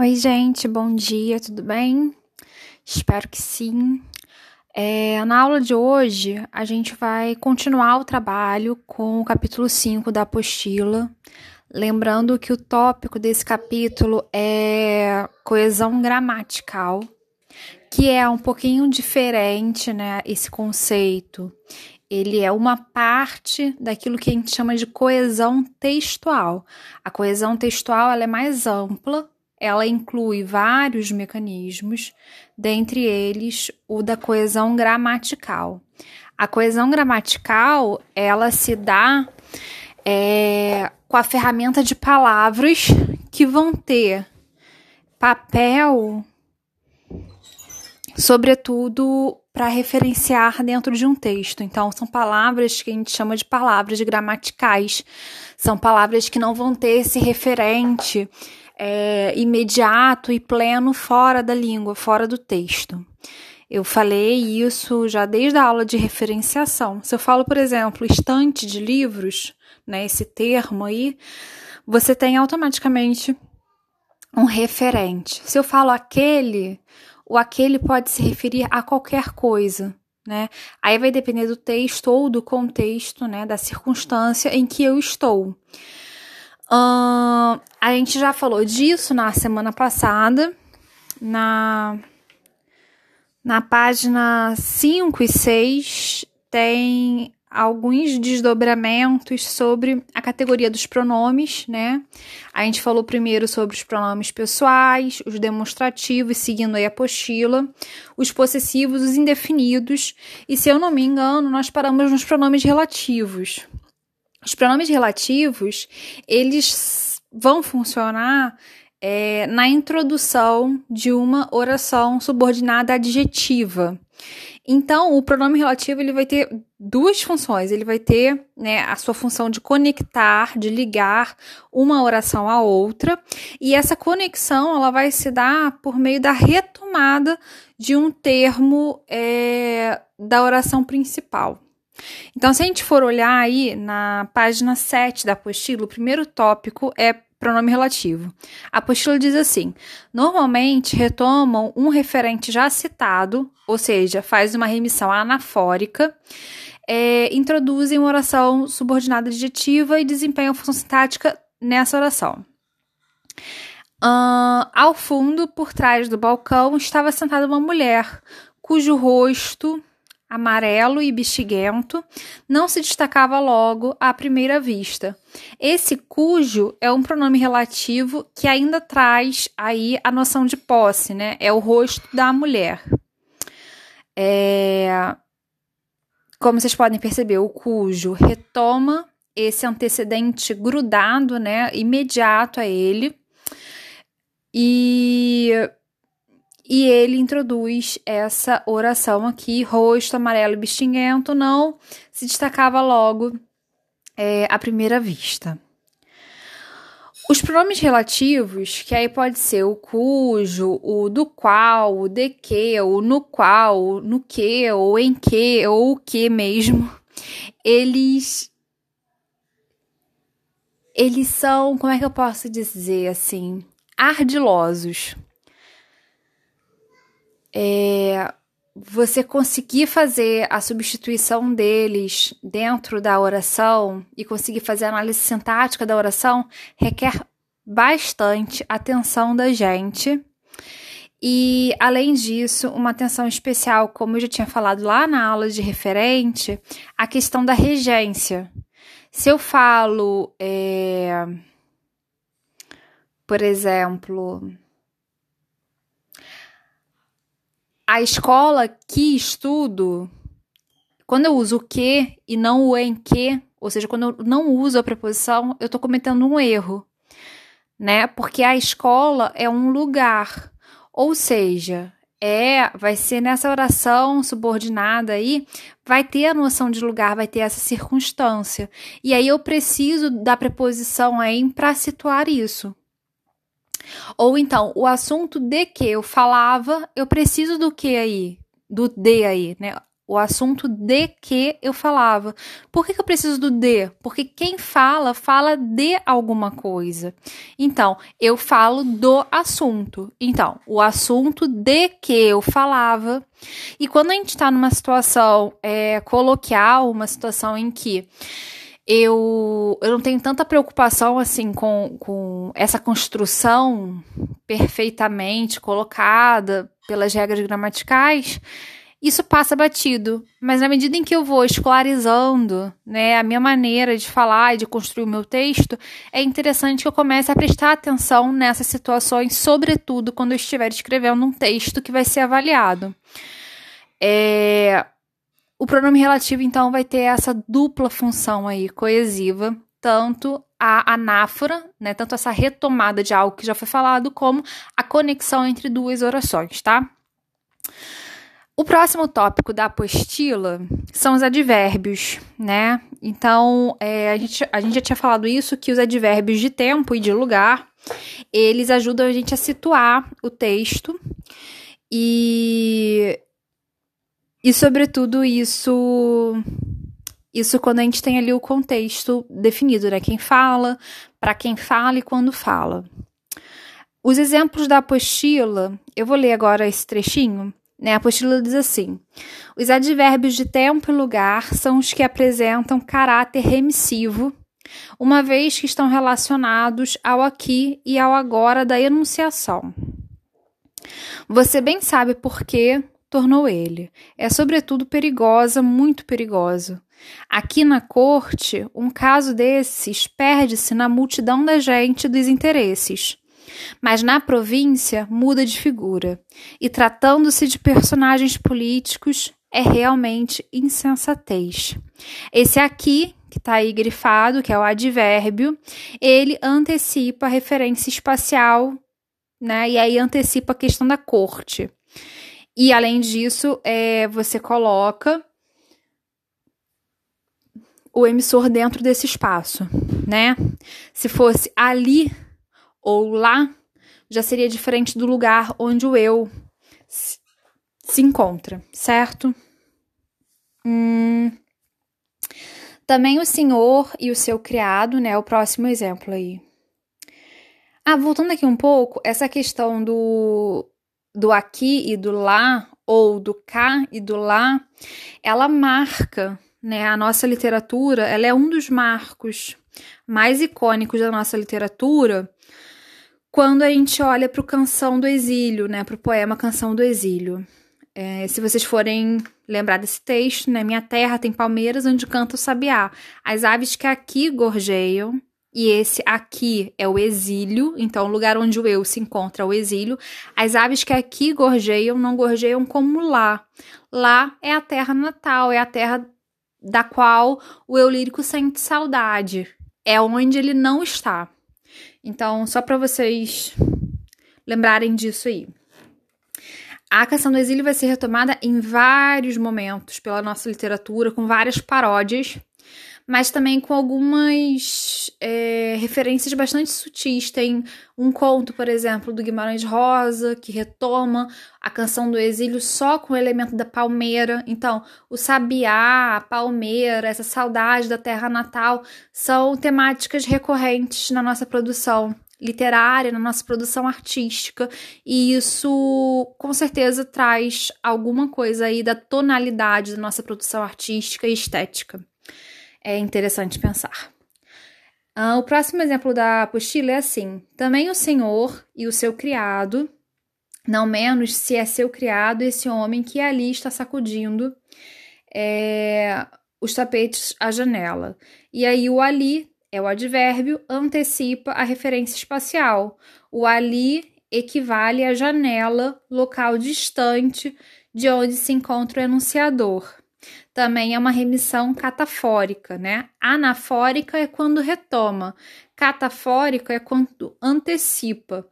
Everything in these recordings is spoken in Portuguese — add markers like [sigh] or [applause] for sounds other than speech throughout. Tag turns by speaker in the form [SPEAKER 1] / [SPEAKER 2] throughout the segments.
[SPEAKER 1] Oi, gente, bom dia, tudo bem? Espero que sim. É, na aula de hoje, a gente vai continuar o trabalho com o capítulo 5 da apostila. Lembrando que o tópico desse capítulo é coesão gramatical, que é um pouquinho diferente, né? Esse conceito. Ele é uma parte daquilo que a gente chama de coesão textual. A coesão textual ela é mais ampla, ela inclui vários mecanismos, dentre eles o da coesão gramatical. A coesão gramatical ela se dá é, com a ferramenta de palavras que vão ter papel, sobretudo para referenciar dentro de um texto. Então, são palavras que a gente chama de palavras gramaticais. São palavras que não vão ter esse referente é, imediato e pleno fora da língua, fora do texto. Eu falei isso já desde a aula de referenciação. Se eu falo, por exemplo, estante de livros, né, esse termo aí, você tem automaticamente um referente. Se eu falo aquele, o aquele pode se referir a qualquer coisa, né? Aí vai depender do texto ou do contexto, né, da circunstância em que eu estou. Uh, a gente já falou disso na semana passada, na, na página 5 e 6 tem alguns desdobramentos sobre a categoria dos pronomes, né? A gente falou primeiro sobre os pronomes pessoais, os demonstrativos, seguindo aí a apostila, os possessivos, os indefinidos, e se eu não me engano, nós paramos nos pronomes relativos. Os pronomes relativos, eles vão funcionar é, na introdução de uma oração subordinada adjetiva. Então, o pronome relativo ele vai ter duas funções. Ele vai ter né, a sua função de conectar, de ligar uma oração à outra, e essa conexão ela vai se dar por meio da retomada de um termo é, da oração principal. Então, se a gente for olhar aí na página 7 da apostila, o primeiro tópico é pronome relativo. A apostila diz assim: normalmente retomam um referente já citado, ou seja, faz uma remissão anafórica, é, introduzem uma oração subordinada adjetiva e desempenham função sintática nessa oração. Uh, ao fundo, por trás do balcão, estava sentada uma mulher cujo rosto amarelo e bexiguento, não se destacava logo à primeira vista. Esse cujo é um pronome relativo que ainda traz aí a noção de posse, né? É o rosto da mulher. É... Como vocês podem perceber, o cujo retoma esse antecedente grudado, né, imediato a ele. E e ele introduz essa oração aqui, rosto amarelo e bistinguento, não se destacava logo é, à primeira vista. Os pronomes relativos, que aí pode ser o cujo, o do qual, o de que, o no qual, no que, ou em que, ou o que mesmo, eles eles são, como é que eu posso dizer assim, ardilosos é, você conseguir fazer a substituição deles dentro da oração e conseguir fazer a análise sintática da oração requer bastante atenção da gente. E, além disso, uma atenção especial, como eu já tinha falado lá na aula de referente, a questão da regência. Se eu falo, é, por exemplo, a escola que estudo, quando eu uso o que e não o em que, ou seja, quando eu não uso a preposição, eu estou cometendo um erro, né? Porque a escola é um lugar, ou seja, é, vai ser nessa oração subordinada aí, vai ter a noção de lugar, vai ter essa circunstância. E aí eu preciso da preposição em para situar isso. Ou então, o assunto de que eu falava, eu preciso do que aí? Do de aí, né? o assunto de que eu falava. Por que, que, eu preciso do de? Porque quem fala, fala de alguma coisa. Então, eu falo do assunto. Então, o assunto de que eu falava. E quando a gente está numa situação é, coloquial, uma situação em que eu, eu não tenho tanta preocupação assim com, com essa construção perfeitamente colocada pelas regras gramaticais isso passa batido. Mas na medida em que eu vou escolarizando né, a minha maneira de falar e de construir o meu texto, é interessante que eu comece a prestar atenção nessas situações, sobretudo quando eu estiver escrevendo um texto que vai ser avaliado. É... O pronome relativo, então, vai ter essa dupla função aí, coesiva, tanto a anáfora, né, tanto essa retomada de algo que já foi falado, como a conexão entre duas orações, tá? O próximo tópico da apostila são os advérbios, né? Então, é, a, gente, a gente já tinha falado isso, que os advérbios de tempo e de lugar, eles ajudam a gente a situar o texto e, e sobretudo, isso, isso quando a gente tem ali o contexto definido, né? Quem fala, para quem fala e quando fala. Os exemplos da apostila, eu vou ler agora esse trechinho né? A apostila diz assim: os advérbios de tempo e lugar são os que apresentam caráter remissivo, uma vez que estão relacionados ao aqui e ao agora da enunciação. Você bem sabe por que tornou ele. É sobretudo perigosa, muito perigosa. Aqui na corte, um caso desses perde-se na multidão da gente dos interesses mas na província muda de figura, e tratando-se de personagens políticos, é realmente insensatez. Esse aqui, que está aí grifado, que é o advérbio, ele antecipa a referência espacial, né? E aí antecipa a questão da corte. E além disso, é, você coloca o emissor dentro desse espaço, né? Se fosse ali ou lá já seria diferente do lugar onde o eu se encontra, certo? Hum. Também o senhor e o seu criado, né? O próximo exemplo aí. Ah, voltando aqui um pouco, essa questão do, do aqui e do lá, ou do cá e do lá, ela marca, né? A nossa literatura, ela é um dos marcos mais icônicos da nossa literatura, quando a gente olha para o Canção do Exílio, né, para o poema Canção do Exílio. É, se vocês forem lembrar desse texto, né, minha terra tem palmeiras onde canta o sabiá. As aves que aqui gorjeiam, e esse aqui é o exílio, então o lugar onde o eu se encontra é o exílio. As aves que aqui gorjeiam não gorjeiam como lá. Lá é a terra natal, é a terra da qual o eu lírico sente saudade. É onde ele não está. Então, só para vocês lembrarem disso aí. A Canção do Exílio vai ser retomada em vários momentos pela nossa literatura, com várias paródias, mas também com algumas é, referências bastante sutis. Tem um conto, por exemplo, do Guimarães Rosa, que retoma a canção do exílio só com o elemento da palmeira. Então, o sabiá, a palmeira, essa saudade da terra natal são temáticas recorrentes na nossa produção literária, na nossa produção artística, e isso com certeza traz alguma coisa aí da tonalidade da nossa produção artística e estética é interessante pensar. Ah, o próximo exemplo da apostila é assim: também o senhor e o seu criado, não menos se é seu criado esse homem que ali está sacudindo é, os tapetes à janela. E aí o ali é o advérbio, antecipa a referência espacial. O ali equivale à janela, local distante de onde se encontra o enunciador também é uma remissão catafórica, né? Anafórica é quando retoma, catafórica é quando antecipa.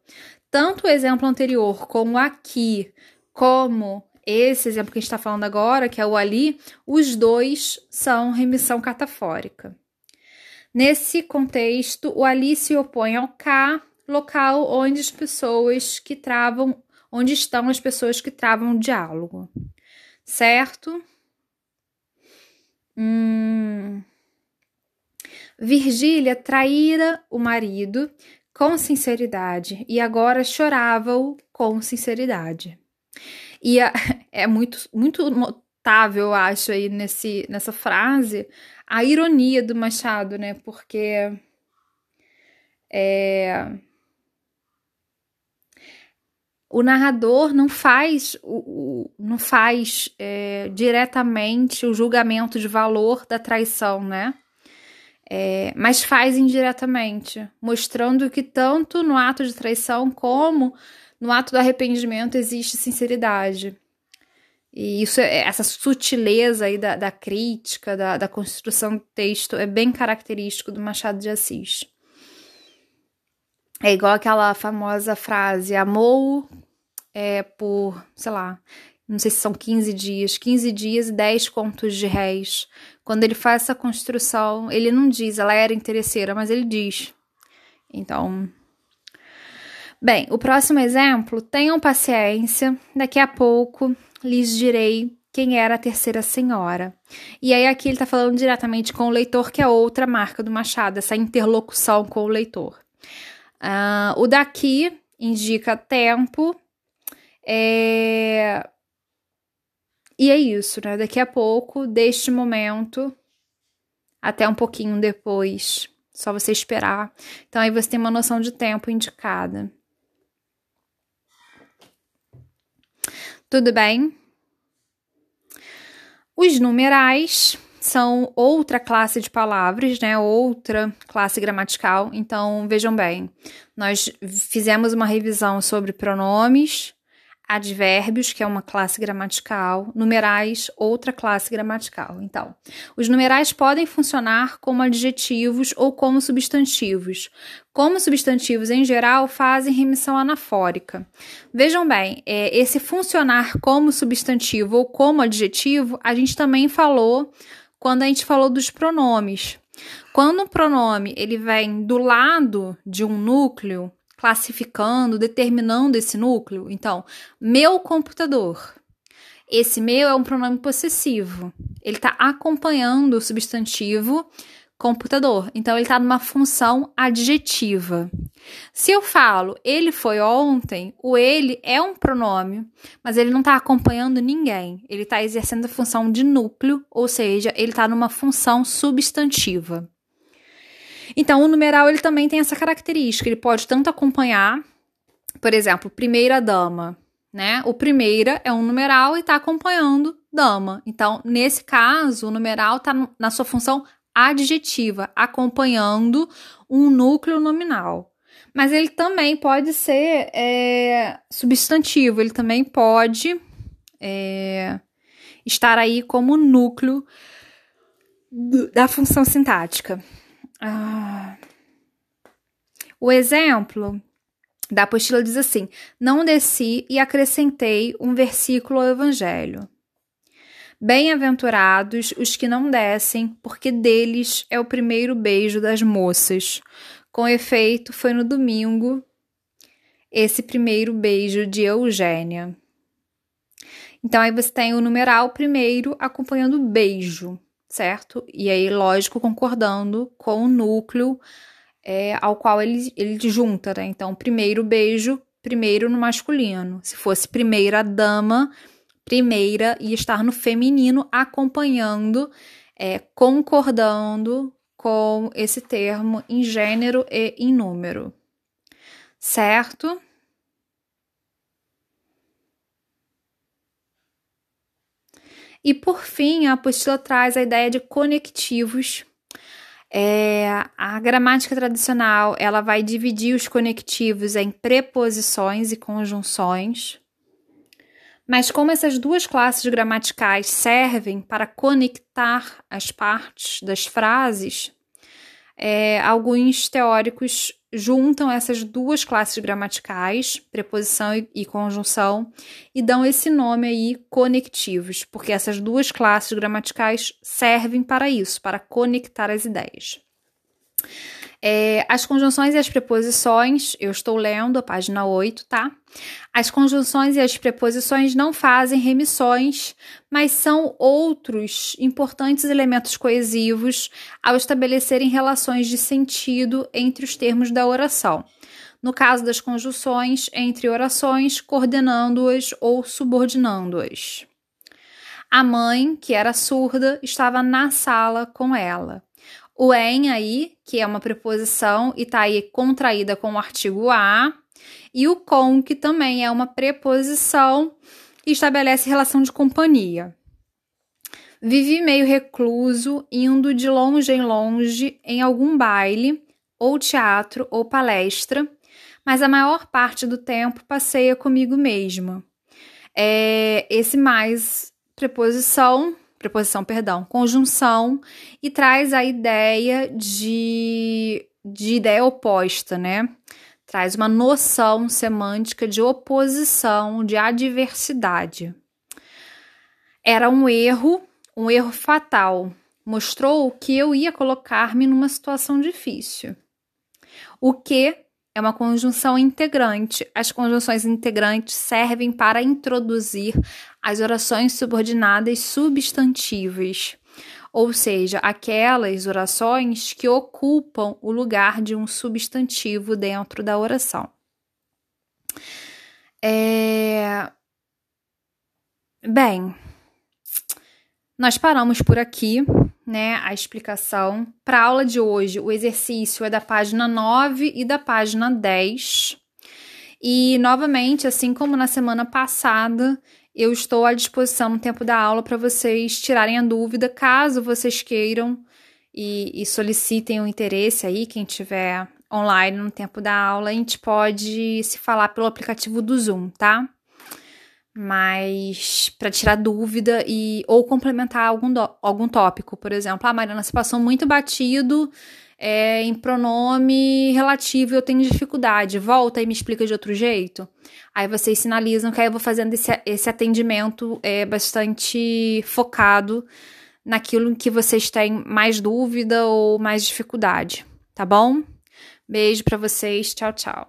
[SPEAKER 1] Tanto o exemplo anterior como aqui, como esse exemplo que a gente está falando agora, que é o ali, os dois são remissão catafórica. Nesse contexto, o ali se opõe ao cá, local onde as pessoas que travam, onde estão as pessoas que travam o diálogo. Certo? Hum, Virgília traíra o marido com sinceridade e agora chorava-o com sinceridade. E a, [laughs] é muito, muito notável, eu acho, aí nesse, nessa frase, a ironia do Machado, né? Porque é, o narrador não faz, o, o não faz é, diretamente o julgamento de valor da traição, né? É, mas faz indiretamente, mostrando que tanto no ato de traição como no ato do arrependimento existe sinceridade. E isso, é, essa sutileza aí da, da crítica, da, da construção do texto, é bem característico do Machado de Assis. É igual aquela famosa frase: amou é, por, sei lá, não sei se são 15 dias, 15 dias e 10 contos de réis. Quando ele faz essa construção, ele não diz, ela era interesseira, mas ele diz. Então. Bem, o próximo exemplo, tenham paciência, daqui a pouco lhes direi quem era a terceira senhora. E aí aqui ele está falando diretamente com o leitor, que é outra marca do Machado, essa interlocução com o leitor. Uh, o daqui indica tempo, é... E é isso, né? Daqui a pouco, deste momento, até um pouquinho depois. Só você esperar. Então aí você tem uma noção de tempo indicada. Tudo bem? Os numerais são outra classe de palavras, né? Outra classe gramatical. Então, vejam bem, nós fizemos uma revisão sobre pronomes, advérbios, que é uma classe gramatical, numerais, outra classe gramatical. Então, os numerais podem funcionar como adjetivos ou como substantivos. Como substantivos, em geral, fazem remissão anafórica. Vejam bem, é, esse funcionar como substantivo ou como adjetivo, a gente também falou quando a gente falou dos pronomes. Quando o pronome ele vem do lado de um núcleo, classificando, determinando esse núcleo. Então, meu computador. Esse meu é um pronome possessivo. Ele está acompanhando o substantivo computador. Então, ele está numa função adjetiva. Se eu falo ele foi ontem, o ele é um pronome, mas ele não está acompanhando ninguém. Ele está exercendo a função de núcleo, ou seja, ele está numa função substantiva. Então, o numeral ele também tem essa característica, ele pode tanto acompanhar, por exemplo, primeira dama, né? O primeira é um numeral e está acompanhando dama. Então, nesse caso, o numeral está na sua função adjetiva, acompanhando um núcleo nominal. Mas ele também pode ser é, substantivo, ele também pode é, estar aí como núcleo da função sintática. Ah. O exemplo da apostila diz assim: Não desci e acrescentei um versículo ao Evangelho. Bem-aventurados os que não descem, porque deles é o primeiro beijo das moças. Com efeito, foi no domingo esse primeiro beijo de Eugênia. Então, aí você tem o numeral primeiro acompanhando o beijo certo? E aí, lógico, concordando com o núcleo é, ao qual ele, ele junta, né? Então, primeiro beijo, primeiro no masculino. Se fosse primeira dama, primeira ia estar no feminino, acompanhando, é, concordando com esse termo em gênero e em número, certo? E por fim, a apostila traz a ideia de conectivos. É, a gramática tradicional ela vai dividir os conectivos em preposições e conjunções. Mas como essas duas classes gramaticais servem para conectar as partes das frases, é, alguns teóricos juntam essas duas classes gramaticais, preposição e, conjunção, e dão esse nome aí conectivos, porque essas duas classes gramaticais servem para isso, para conectar as ideias. É, as conjunções e as preposições, eu estou lendo a página 8, tá? As conjunções e as preposições não fazem remissões, mas são outros importantes elementos coesivos ao estabelecerem relações de sentido entre os termos da oração. No caso das conjunções, entre orações, coordenando-as ou subordinando-as. A mãe, que era surda, estava na sala com ela. O em aí, que é uma preposição e está aí contraída com o artigo a, e o com, que também é uma preposição e estabelece relação de companhia. Vivi meio recluso, indo de longe em longe em algum baile, ou teatro, ou palestra, mas a maior parte do tempo passeia comigo mesma. É, esse mais preposição preposição, perdão, conjunção e traz a ideia de, de ideia oposta, né? Traz uma noção semântica de oposição, de adversidade. Era um erro, um erro fatal. Mostrou que eu ia colocar-me numa situação difícil. O que é uma conjunção integrante. As conjunções integrantes servem para introduzir as orações subordinadas substantivas, ou seja, aquelas orações que ocupam o lugar de um substantivo dentro da oração. É... Bem, nós paramos por aqui né, a explicação. Para a aula de hoje, o exercício é da página 9 e da página 10. E, novamente, assim como na semana passada, eu estou à disposição no tempo da aula para vocês tirarem a dúvida, caso vocês queiram e, e solicitem o interesse aí, quem tiver online no tempo da aula, a gente pode se falar pelo aplicativo do Zoom, tá? Mas para tirar dúvida e ou complementar algum, do, algum tópico, por exemplo, ah, Mariana, você passou muito batido é, em pronome relativo eu tenho dificuldade, volta e me explica de outro jeito. Aí vocês sinalizam que aí eu vou fazendo esse, esse atendimento é, bastante focado naquilo em que vocês têm mais dúvida ou mais dificuldade, tá bom? Beijo para vocês, tchau, tchau.